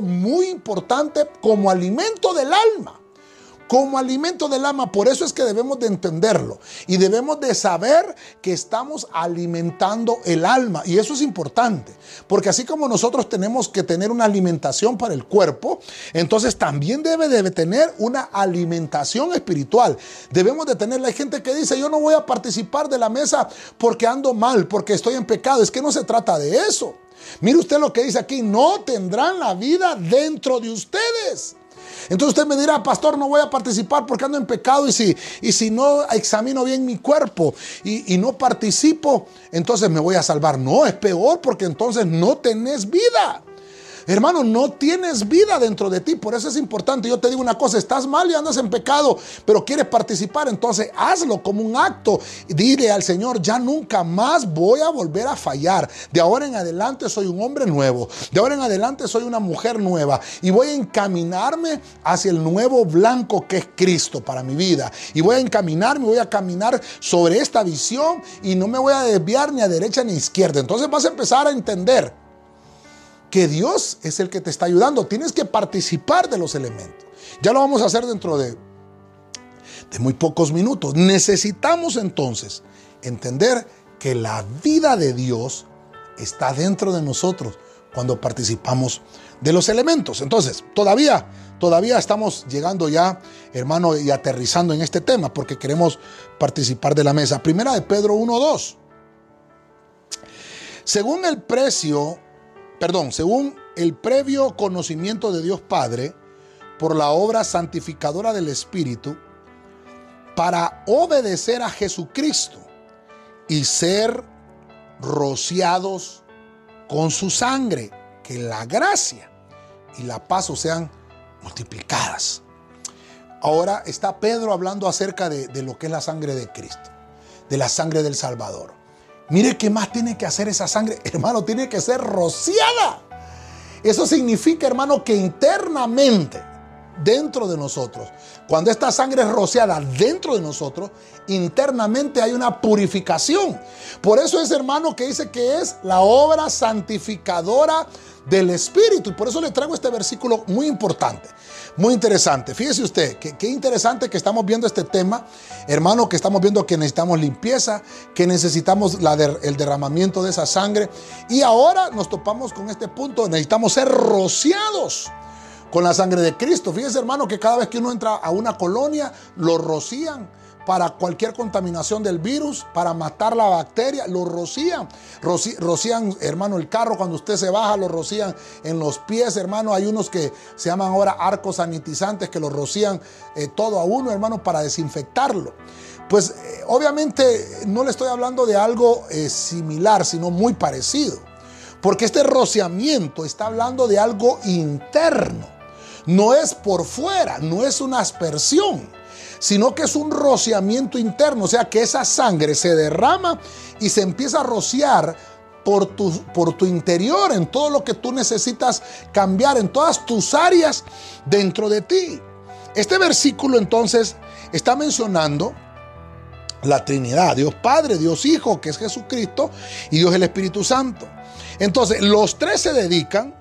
muy importante como alimento del alma. Como alimento del alma, por eso es que debemos de entenderlo y debemos de saber que estamos alimentando el alma y eso es importante, porque así como nosotros tenemos que tener una alimentación para el cuerpo, entonces también debe de tener una alimentación espiritual. Debemos de tener, hay gente que dice, yo no voy a participar de la mesa porque ando mal, porque estoy en pecado, es que no se trata de eso. Mire usted lo que dice aquí, no tendrán la vida dentro de ustedes. Entonces usted me dirá, pastor, no voy a participar porque ando en pecado y si, y si no examino bien mi cuerpo y, y no participo, entonces me voy a salvar. No, es peor porque entonces no tenés vida. Hermano, no tienes vida dentro de ti. Por eso es importante. Yo te digo una cosa, estás mal y andas en pecado, pero quieres participar, entonces hazlo como un acto. Dile al Señor, ya nunca más voy a volver a fallar. De ahora en adelante soy un hombre nuevo. De ahora en adelante soy una mujer nueva. Y voy a encaminarme hacia el nuevo blanco que es Cristo para mi vida. Y voy a encaminarme, voy a caminar sobre esta visión y no me voy a desviar ni a derecha ni a izquierda. Entonces vas a empezar a entender que Dios es el que te está ayudando. Tienes que participar de los elementos. Ya lo vamos a hacer dentro de, de muy pocos minutos. Necesitamos entonces entender que la vida de Dios está dentro de nosotros cuando participamos de los elementos. Entonces, todavía, todavía estamos llegando ya, hermano, y aterrizando en este tema porque queremos participar de la mesa. Primera de Pedro 1.2. Según el precio perdón, según el previo conocimiento de Dios Padre, por la obra santificadora del Espíritu, para obedecer a Jesucristo y ser rociados con su sangre, que la gracia y la paz sean multiplicadas. Ahora está Pedro hablando acerca de, de, lo que es la sangre de Cristo, de la sangre del Salvador. Mire qué más tiene que hacer esa sangre. Hermano, tiene que ser rociada. Eso significa, hermano, que internamente, dentro de nosotros, cuando esta sangre es rociada dentro de nosotros, internamente hay una purificación. Por eso es, hermano, que dice que es la obra santificadora del Espíritu. Y por eso le traigo este versículo muy importante. Muy interesante. Fíjese usted, qué interesante que estamos viendo este tema, hermano, que estamos viendo que necesitamos limpieza, que necesitamos el derramamiento de esa sangre. Y ahora nos topamos con este punto, necesitamos ser rociados con la sangre de Cristo. Fíjese, hermano, que cada vez que uno entra a una colonia, lo rocían para cualquier contaminación del virus, para matar la bacteria, lo rocían. rocían, hermano, el carro cuando usted se baja, lo rocían en los pies, hermano. Hay unos que se llaman ahora arcos sanitizantes que lo rocían eh, todo a uno, hermano, para desinfectarlo. Pues eh, obviamente no le estoy hablando de algo eh, similar, sino muy parecido. Porque este rociamiento está hablando de algo interno. No es por fuera, no es una aspersión, sino que es un rociamiento interno. O sea que esa sangre se derrama y se empieza a rociar por tu, por tu interior, en todo lo que tú necesitas cambiar, en todas tus áreas dentro de ti. Este versículo entonces está mencionando la Trinidad, Dios Padre, Dios Hijo, que es Jesucristo, y Dios el Espíritu Santo. Entonces, los tres se dedican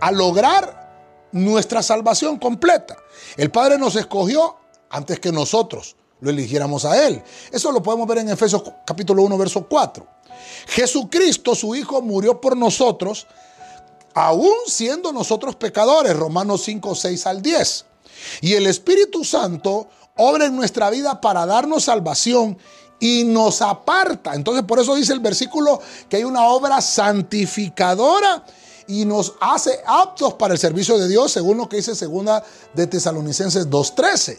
a lograr nuestra salvación completa. El Padre nos escogió antes que nosotros lo eligiéramos a Él. Eso lo podemos ver en Efesios capítulo 1, verso 4. Jesucristo, su Hijo, murió por nosotros, aún siendo nosotros pecadores, Romanos 5, 6 al 10. Y el Espíritu Santo obra en nuestra vida para darnos salvación y nos aparta. Entonces por eso dice el versículo que hay una obra santificadora y nos hace aptos para el servicio de Dios, según lo que dice segunda de Tesalonicenses 2.13.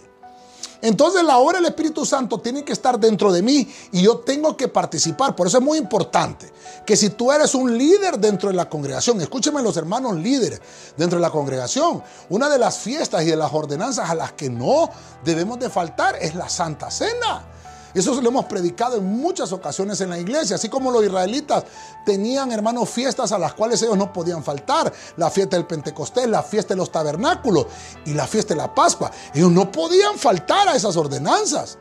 Entonces la obra del Espíritu Santo tiene que estar dentro de mí y yo tengo que participar. Por eso es muy importante que si tú eres un líder dentro de la congregación, escúcheme los hermanos líderes dentro de la congregación, una de las fiestas y de las ordenanzas a las que no debemos de faltar es la Santa Cena. Eso lo hemos predicado en muchas ocasiones en la iglesia, así como los israelitas tenían, hermanos, fiestas a las cuales ellos no podían faltar. La fiesta del Pentecostés, la fiesta de los tabernáculos y la fiesta de la Pascua. Ellos no podían faltar a esas ordenanzas.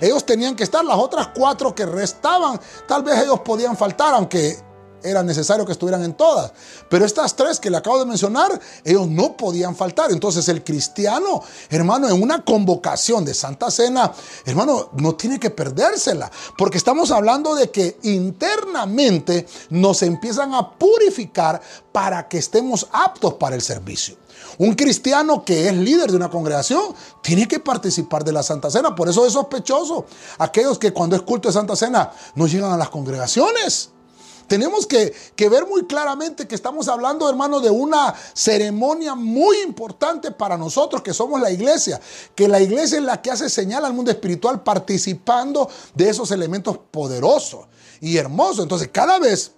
Ellos tenían que estar, las otras cuatro que restaban, tal vez ellos podían faltar, aunque era necesario que estuvieran en todas. Pero estas tres que le acabo de mencionar, ellos no podían faltar. Entonces el cristiano, hermano, en una convocación de Santa Cena, hermano, no tiene que perdérsela. Porque estamos hablando de que internamente nos empiezan a purificar para que estemos aptos para el servicio. Un cristiano que es líder de una congregación tiene que participar de la Santa Cena. Por eso es sospechoso aquellos que cuando es culto de Santa Cena no llegan a las congregaciones. Tenemos que, ver muy claramente que estamos hablando, hermano, de una ceremonia muy importante para nosotros que somos la iglesia. Que la iglesia es la que hace señal al mundo espiritual participando de esos elementos poderosos y hermosos. Entonces, cada vez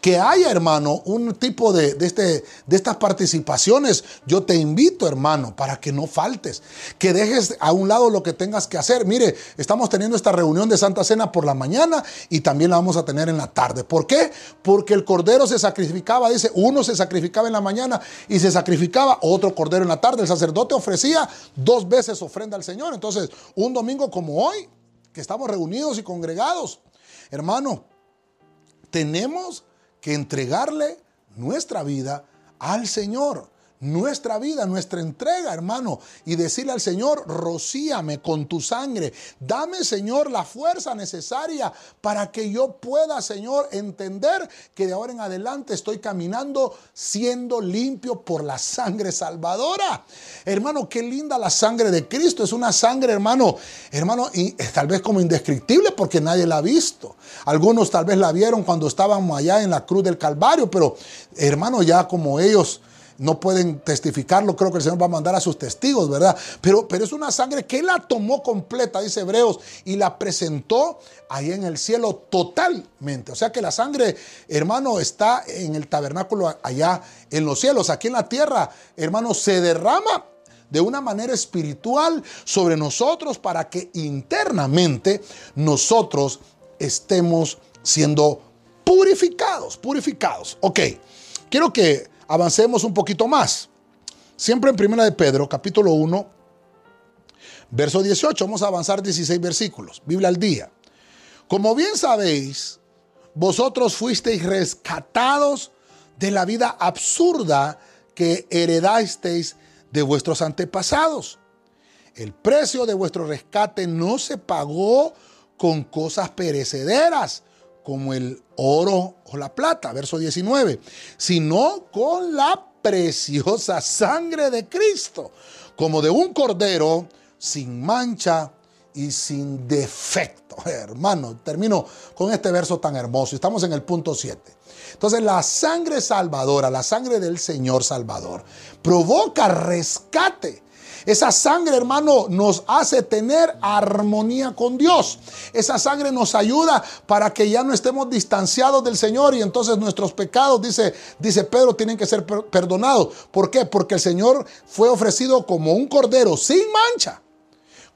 que haya, hermano, un tipo de, este, de estas participaciones, yo te invito, hermano, para que no faltes, que dejes a un lado lo que tengas que hacer. Mire, estamos teniendo esta reunión de Santa Cena por la mañana y también la vamos a tener en la tarde. ¿Por qué? Porque el cordero se sacrificaba, dice, uno se sacrificaba en la mañana y se sacrificaba otro cordero en la tarde. El sacerdote ofrecía dos veces ofrenda al Señor. Entonces, un domingo como hoy, que estamos reunidos y congregados, hermano, tenemos que entregarle nuestra vida al Señor nuestra vida, nuestra entrega, hermano, y decirle al Señor, rocíame con tu sangre, dame, Señor, la fuerza necesaria para que yo pueda, Señor, entender que de ahora en adelante estoy caminando siendo limpio por la sangre salvadora. Hermano, qué linda la sangre de Cristo, es una sangre, hermano, hermano, y tal vez como indescriptible porque nadie la ha visto. Algunos tal vez la vieron cuando estábamos allá en la cruz del Calvario, pero hermano, ya como ellos no pueden testificarlo, creo que el Señor va a mandar a sus testigos, ¿verdad? Pero, pero es una sangre que Él la tomó completa, dice Hebreos, y la presentó ahí en el cielo totalmente. O sea que la sangre, hermano, está en el tabernáculo allá en los cielos. Aquí en la tierra, hermano, se derrama de una manera espiritual sobre nosotros para que internamente nosotros estemos siendo purificados, purificados. Ok, quiero que avancemos un poquito más. Siempre en Primera de Pedro, capítulo 1, verso 18. Vamos a avanzar 16 versículos. Biblia al día. Como bien sabéis, vosotros fuisteis rescatados de la vida absurda que heredasteis de vuestros antepasados. El precio de vuestro rescate no se pagó con cosas perecederas como el oro o la plata, verso 19, sino con la preciosa sangre de Cristo, como de un cordero sin mancha y sin defecto. Hermano, termino con este verso tan hermoso. Estamos en el punto 7. Entonces la sangre salvadora, la sangre del Señor Salvador, provoca rescate Esa sangre, hermano, nos hace tener armonía con Dios. Esa sangre nos ayuda para que ya no estemos distanciados del Señor y entonces nuestros pecados, dice, dice Pedro, tienen que ser perdonados. ¿Por qué? Porque el Señor fue ofrecido como un cordero sin mancha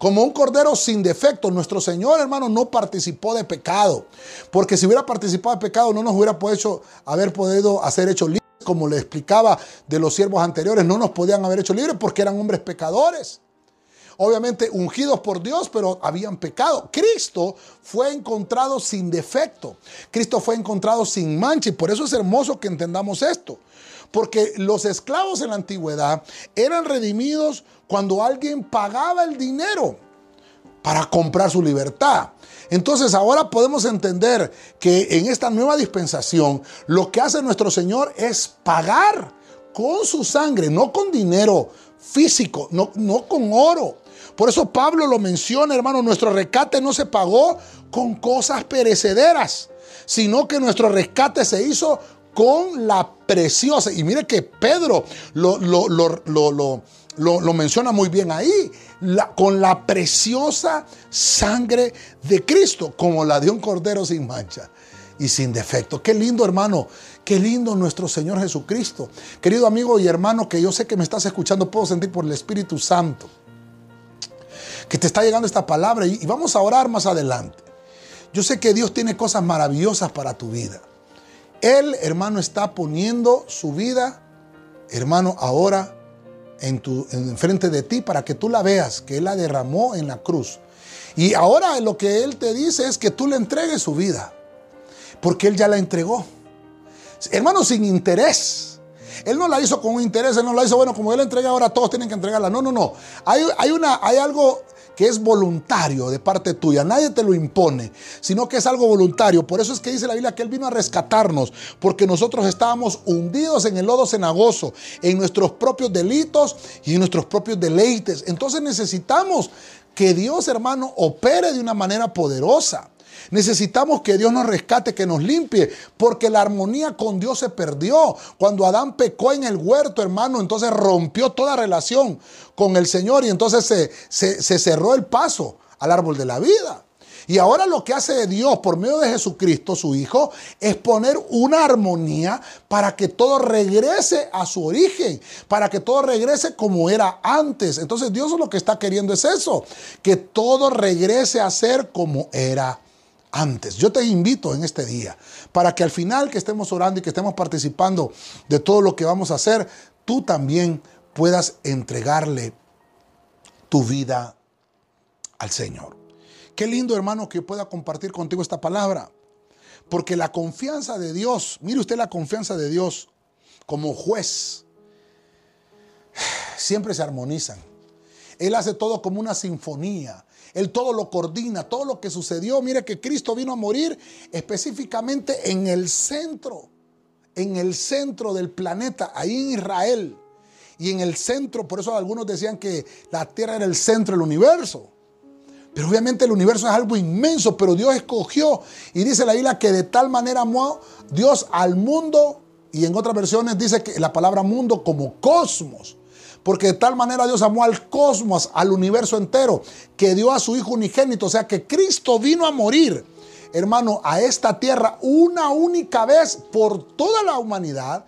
como un cordero sin defecto. Nuestro Señor, hermano, no participó de pecado. Porque si hubiera participado de pecado, no nos hubiera podido, haber podido hacer hecho. Como le explicaba de los siervos anteriores, no nos podían haber hecho libres porque eran hombres pecadores. Obviamente ungidos por Dios, pero habían pecado. Cristo fue encontrado sin defecto. Cristo fue encontrado sin mancha. Y por eso es hermoso que entendamos esto. Porque los esclavos en la antigüedad eran redimidos cuando alguien pagaba el dinero para comprar su libertad. Entonces ahora podemos entender que en esta nueva dispensación lo que hace nuestro Señor es pagar con su sangre, no con dinero físico, no, no con oro. Por eso Pablo lo menciona, hermano, nuestro rescate no se pagó con cosas perecederas, sino que nuestro rescate se hizo con la preciosa. Y mire que Pedro lo, lo, menciona muy bien ahí, con la preciosa sangre de Cristo, como la de un cordero sin mancha y sin defecto. Qué lindo hermano, qué lindo nuestro Señor Jesucristo. Querido amigo y hermano que yo sé que me estás escuchando, puedo sentir por el Espíritu Santo que te está llegando esta palabra y vamos a orar más adelante. Yo sé que Dios tiene cosas maravillosas para tu vida. Él, hermano, está poniendo su vida, hermano, ahora en, tu, en frente de ti para que tú la veas, que Él la derramó en la cruz. Y ahora lo que Él te dice es que tú le entregues su vida, porque Él ya la entregó. Hermano, sin interés. Él no la hizo con un interés, Él no la hizo, bueno, como Él la entrega ahora, todos tienen que entregarla. No, no, no. Hay, hay, una, hay algo que es voluntario de parte tuya, nadie te lo impone, sino que es algo voluntario. Por eso es que dice la Biblia que Él vino a rescatarnos, porque nosotros estábamos hundidos en el lodo cenagoso, en nuestros propios delitos y en nuestros propios deleites. Entonces necesitamos que Dios, hermano, opere de una manera poderosa. Necesitamos que Dios nos rescate, que nos limpie, porque la armonía con Dios se perdió. Cuando Adán pecó en el huerto, hermano, entonces rompió toda relación con el Señor y entonces se, se, cerró el paso al árbol de la vida. Y ahora lo que hace Dios por medio de Jesucristo, su Hijo, es poner una armonía para que todo regrese a su origen, para que todo regrese como era antes. Entonces Dios lo que está queriendo es eso, que todo regrese a ser como era antes. Yo te invito en este día para que al final que estemos orando y que estemos participando de todo lo que vamos a hacer, tú también puedas entregarle tu vida al Señor. Qué lindo hermano que pueda compartir contigo esta palabra. Porque la confianza de Dios, mire usted la confianza de Dios como juez, siempre se armonizan. Él hace todo como una sinfonía. Él todo lo coordina, todo lo que sucedió. Mire que Cristo vino a morir específicamente en el centro, en el centro del planeta, ahí en Israel. Y en el centro, por eso algunos decían que la tierra era el centro del universo. Pero obviamente el universo es algo inmenso, pero Dios escogió. Y dice la Biblia que de tal manera amó Dios al mundo. Y en otras versiones dice que la palabra mundo como cosmos. Porque de tal manera Dios amó al cosmos, al universo entero, que dio a su Hijo unigénito. O sea que Cristo vino a morir, hermano, a esta tierra una única vez por toda la humanidad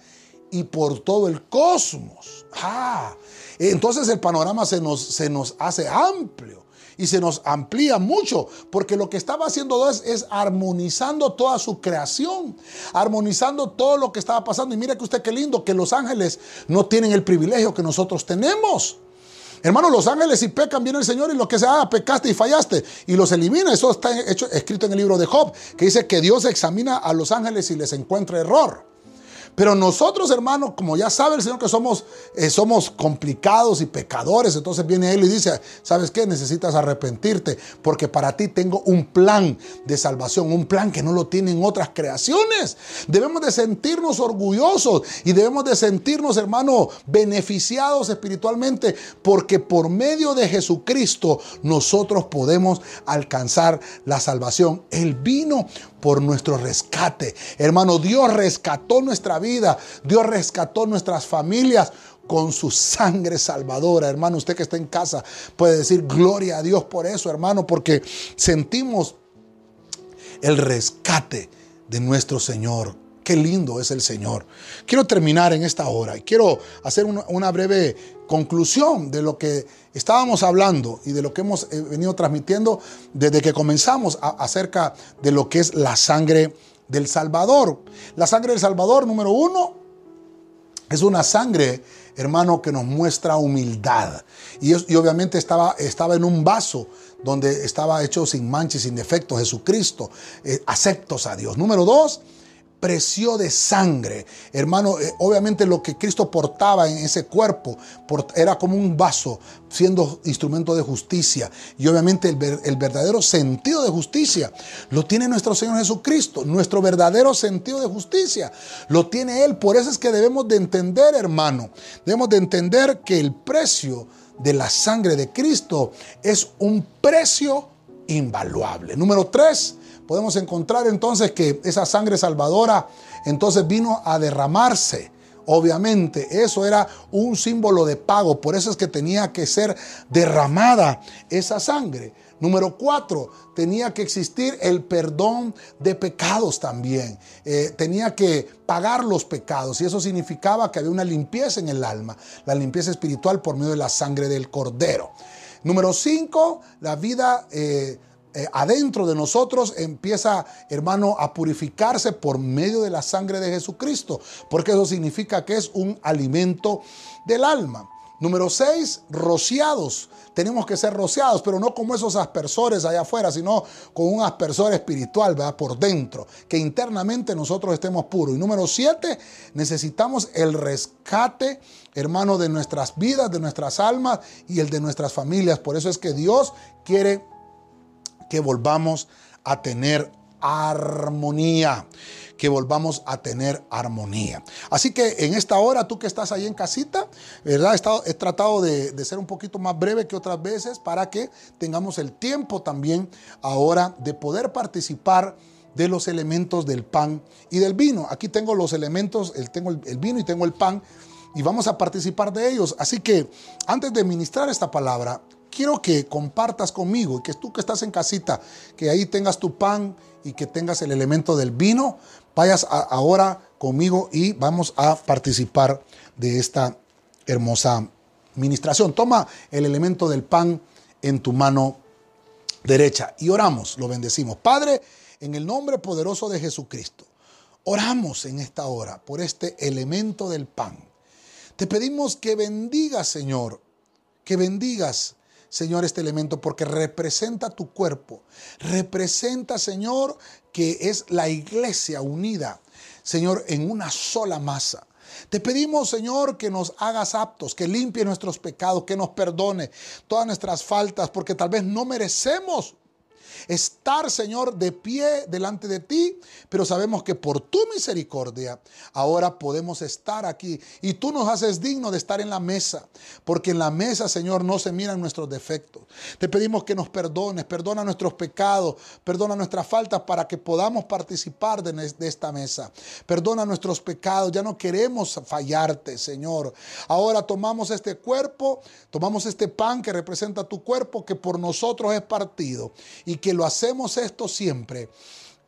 y por todo el cosmos. Ah, entonces el panorama se nos, se nos hace amplio y se nos amplía mucho, porque lo que estaba haciendo Dios es armonizando toda su creación, armonizando todo lo que estaba pasando. Y mire que usted qué lindo, que los ángeles no tienen el privilegio que nosotros tenemos. Hermano, los ángeles si pecan viene el Señor y lo que sea, ah, pecaste y fallaste y los elimina. Eso está hecho, escrito en el libro de Job, que dice que Dios examina a los ángeles y les encuentra error. Pero nosotros, hermanos, como ya sabe el Señor que somos, eh, somos complicados y pecadores, entonces viene Él y dice, ¿sabes qué? Necesitas arrepentirte porque para ti tengo un plan de salvación, un plan que no lo tienen otras creaciones. Debemos de sentirnos orgullosos y debemos de sentirnos, hermanos, beneficiados espiritualmente porque por medio de Jesucristo nosotros podemos alcanzar la salvación. Él vino por nuestro rescate. Hermano, Dios rescató nuestra vida, Dios rescató nuestras familias con su sangre salvadora. Hermano, usted que está en casa puede decir gloria a Dios por eso, hermano, porque sentimos el rescate de nuestro Señor. Qué lindo es el Señor. Quiero terminar en esta hora y quiero hacer una, breve conclusión de lo que estábamos hablando y de lo que hemos eh, venido transmitiendo desde que comenzamos acerca de lo que es la sangre del Salvador. La sangre del Salvador, número uno, es una sangre, hermano, que nos muestra humildad. Y, obviamente estaba, estaba en un vaso donde estaba hecho sin manches, sin defectos, Jesucristo, eh, aceptos a Dios. Número dos, precio de sangre. Hermano, eh, obviamente lo que Cristo portaba en ese cuerpo era como un vaso siendo instrumento de justicia. Y obviamente el, el, verdadero sentido de justicia lo tiene nuestro Señor Jesucristo. Nuestro verdadero sentido de justicia lo tiene Él. Por eso es que debemos de entender, hermano, debemos de entender que el precio de la sangre de Cristo es un precio invaluable. Número tres, podemos encontrar entonces que esa sangre salvadora entonces vino a derramarse. Obviamente, eso era un símbolo de pago, por eso es que tenía que ser derramada esa sangre. Número cuatro, tenía que existir el perdón de pecados también. Eh, tenía que pagar los pecados y eso significaba que había una limpieza en el alma, la limpieza espiritual por medio de la sangre del cordero. Número cinco, la vida... Eh, eh, adentro de nosotros empieza, hermano, a purificarse por medio de la sangre de Jesucristo, porque eso significa que es un alimento del alma. Número seis, rociados. Tenemos que ser rociados, pero no como esos aspersores allá afuera, sino con un aspersor espiritual, ¿verdad? Por dentro, que internamente nosotros estemos puros. Y número siete, necesitamos el rescate, hermano, de nuestras vidas, de nuestras almas y el de nuestras familias. Por eso es que Dios quiere que volvamos a tener armonía, que volvamos a tener armonía. Así que en esta hora, tú que estás ahí en casita, ¿verdad? He, he tratado de, ser un poquito más breve que otras veces para que tengamos el tiempo también ahora de poder participar de los elementos del pan y del vino. Aquí tengo los elementos, tengo el vino y tengo el pan y vamos a participar de ellos. Así que antes de ministrar esta palabra, quiero que compartas conmigo y que tú que estás en casita, que ahí tengas tu pan y que tengas el elemento del vino, vayas ahora conmigo y vamos a participar de esta hermosa ministración. Toma el elemento del pan en tu mano derecha y oramos, lo bendecimos. Padre, en el nombre poderoso de Jesucristo, oramos en esta hora por este elemento del pan. Te pedimos que bendigas, Señor, que bendigas Señor, este elemento porque representa tu cuerpo. Representa, Señor, que es la iglesia unida, Señor, en una sola masa. Te pedimos, Señor, que nos hagas aptos, que limpie nuestros pecados, que nos perdone todas nuestras faltas, porque tal vez no merecemos estar, Señor, de pie delante de ti, pero sabemos que por tu misericordia ahora podemos estar aquí y tú nos haces digno de estar en la mesa, porque en la mesa, Señor, no se miran nuestros defectos. Te pedimos que nos perdones, perdona nuestros pecados, perdona nuestras faltas para que podamos participar de, de esta mesa. Perdona nuestros pecados, ya no queremos fallarte, Señor. Ahora tomamos este cuerpo, tomamos este pan que representa tu cuerpo, que por nosotros es partido y que lo hacemos esto siempre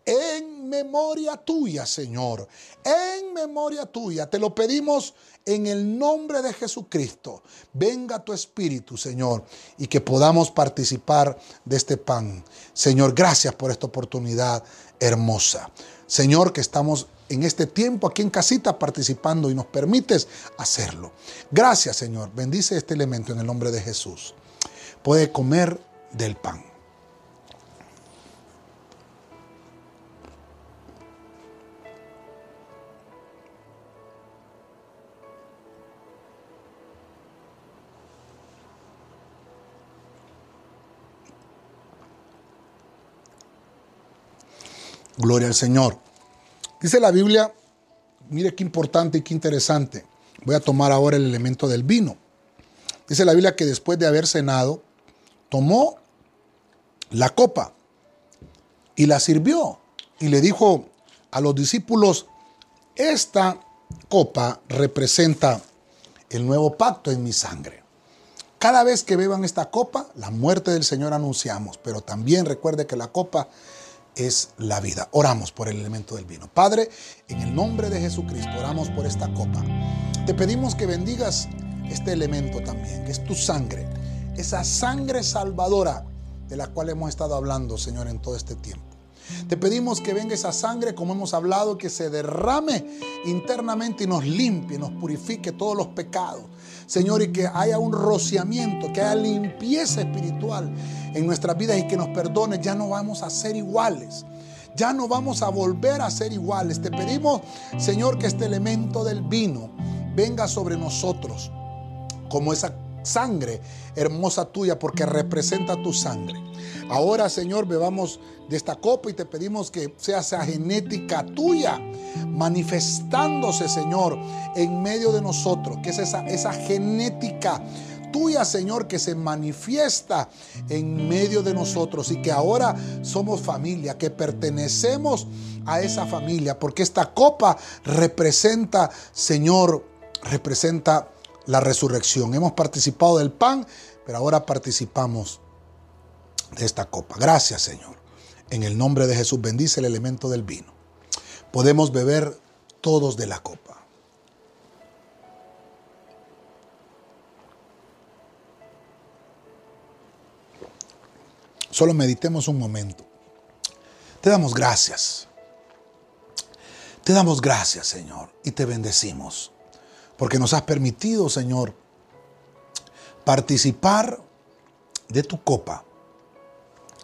en memoria tuya, Señor. En memoria tuya. Te lo pedimos en el nombre de Jesucristo. Venga tu Espíritu, Señor, y que podamos participar de este pan. Señor, gracias por esta oportunidad hermosa. Señor, que estamos en este tiempo aquí en casita participando y nos permites hacerlo. Gracias, Señor. Bendice este elemento en el nombre de Jesús. Puede comer del pan. Gloria al Señor. Dice la Biblia, mire qué importante y qué interesante. Voy a tomar ahora el elemento del vino. Dice la Biblia que después de haber cenado, tomó la copa y la sirvió y le dijo a los discípulos, esta copa representa el nuevo pacto en mi sangre. Cada vez que beban esta copa, la muerte del Señor anunciamos, pero también recuerde que la copa es la vida. Oramos por el elemento del vino. Padre, en el nombre de Jesucristo, oramos por esta copa. Te pedimos que bendigas este elemento también, que es tu sangre, esa sangre salvadora de la cual hemos estado hablando, Señor, en todo este tiempo. Te pedimos que venga esa sangre, como hemos hablado, que se derrame internamente y nos limpie, nos purifique todos los pecados. Señor, y que haya un rociamiento, que haya limpieza espiritual en nuestras vidas y que nos perdone. Ya no vamos a ser iguales. Ya no vamos a volver a ser iguales. Te pedimos, Señor, que este elemento del vino venga sobre nosotros como esa sangre hermosa tuya porque representa tu sangre. Ahora, Señor, bebamos de esta copa y te pedimos que sea esa genética tuya manifestándose, Señor, en medio de nosotros, que es esa, esa genética tuya, Señor, que se manifiesta en medio de nosotros y que ahora somos familia, que pertenecemos a esa familia, porque esta copa representa, Señor, representa la resurrección. Hemos participado del pan, pero ahora participamos de esta copa. Gracias, Señor. En el nombre de Jesús bendice el elemento del vino. Podemos beber todos de la copa. Solo meditemos un momento. Te damos gracias. Te damos gracias, Señor, y te bendecimos porque nos has permitido, Señor, participar de tu copa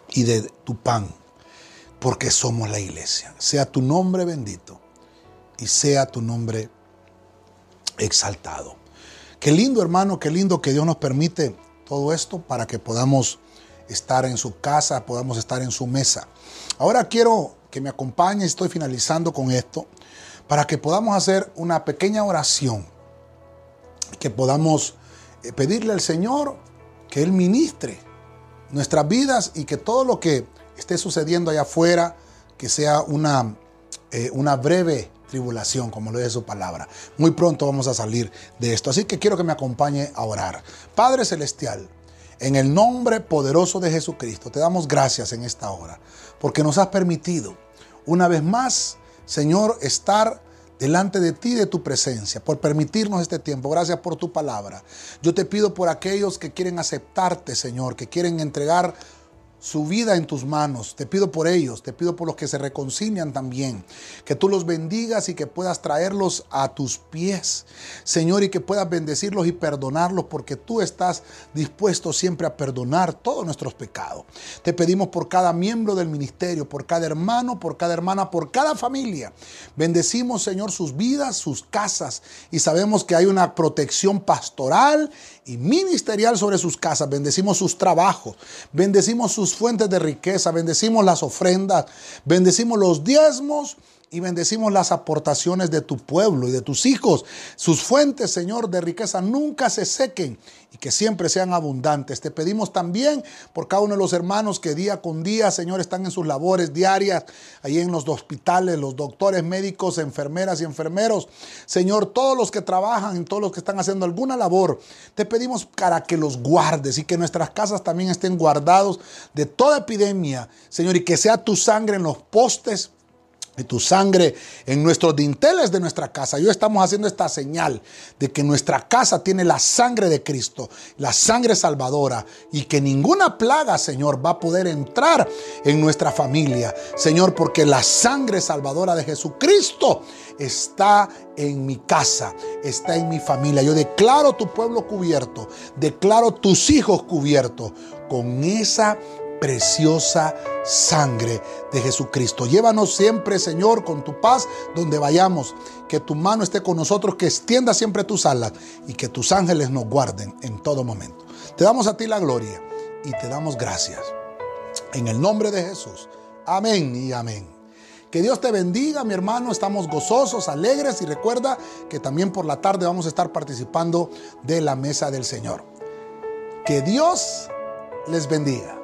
y de tu pan, porque somos la iglesia. Sea tu nombre bendito y sea tu nombre exaltado. Qué lindo, hermano, qué lindo que Dios nos permite todo esto para que podamos estar en su casa, podamos estar en su mesa. Ahora quiero que me acompañe, estoy finalizando con esto, para que podamos hacer una pequeña oración que podamos eh, pedirle al Señor que Él ministre nuestras vidas y que todo lo que esté sucediendo allá afuera, que sea una, eh, una breve tribulación, como lo dice su palabra. Muy pronto vamos a salir de esto. Así que quiero que me acompañe a orar. Padre Celestial, en el nombre poderoso de Jesucristo, te damos gracias en esta hora, porque nos has permitido una vez más, Señor, estar delante de ti, de tu presencia, por permitirnos este tiempo. Gracias por tu palabra. Yo te pido por aquellos que quieren aceptarte, Señor, que quieren entregar su vida en tus manos. Te pido por ellos, te pido por los que se reconcilian también, que tú los bendigas y que puedas traerlos a tus pies, Señor, y que puedas bendecirlos y perdonarlos porque tú estás dispuesto siempre a perdonar todos nuestros pecados. Te pedimos por cada miembro del ministerio, por cada hermano, por cada hermana, por cada familia. Bendecimos, Señor, sus vidas, sus casas y sabemos que hay una protección pastoral y ministerial sobre sus casas. Bendecimos sus trabajos, bendecimos sus fuentes de riqueza, bendecimos las ofrendas, bendecimos los diezmos y bendecimos las aportaciones de tu pueblo y de tus hijos. Sus fuentes, Señor, de riqueza nunca se sequen y que siempre sean abundantes. Te pedimos también por cada uno de los hermanos que día con día, Señor, están en sus labores diarias, ahí en los hospitales, los doctores, médicos, enfermeras y enfermeros. Señor, todos los que trabajan, todos los que están haciendo alguna labor, te pedimos para que los guardes y que nuestras casas también estén guardados de toda epidemia, Señor, y que sea tu sangre en los postes y tu sangre en nuestros dinteles de nuestra casa. Yo estamos haciendo esta señal de que nuestra casa tiene la sangre de Cristo, la sangre salvadora, y que ninguna plaga, Señor, va a poder entrar en nuestra familia, Señor, porque la sangre salvadora de Jesucristo está en mi casa, está en mi familia. Yo declaro tu pueblo cubierto, declaro tus hijos cubiertos con esa preciosa sangre de Jesucristo. Llévanos siempre, Señor, con tu paz donde vayamos. Que tu mano esté con nosotros, que extienda siempre tus alas y que tus ángeles nos guarden en todo momento. Te damos a ti la gloria y te damos gracias. En el nombre de Jesús. Amén y amén. Que Dios te bendiga, mi hermano. Estamos gozosos, alegres y recuerda que también por la tarde vamos a estar participando de la mesa del Señor. Que Dios les bendiga.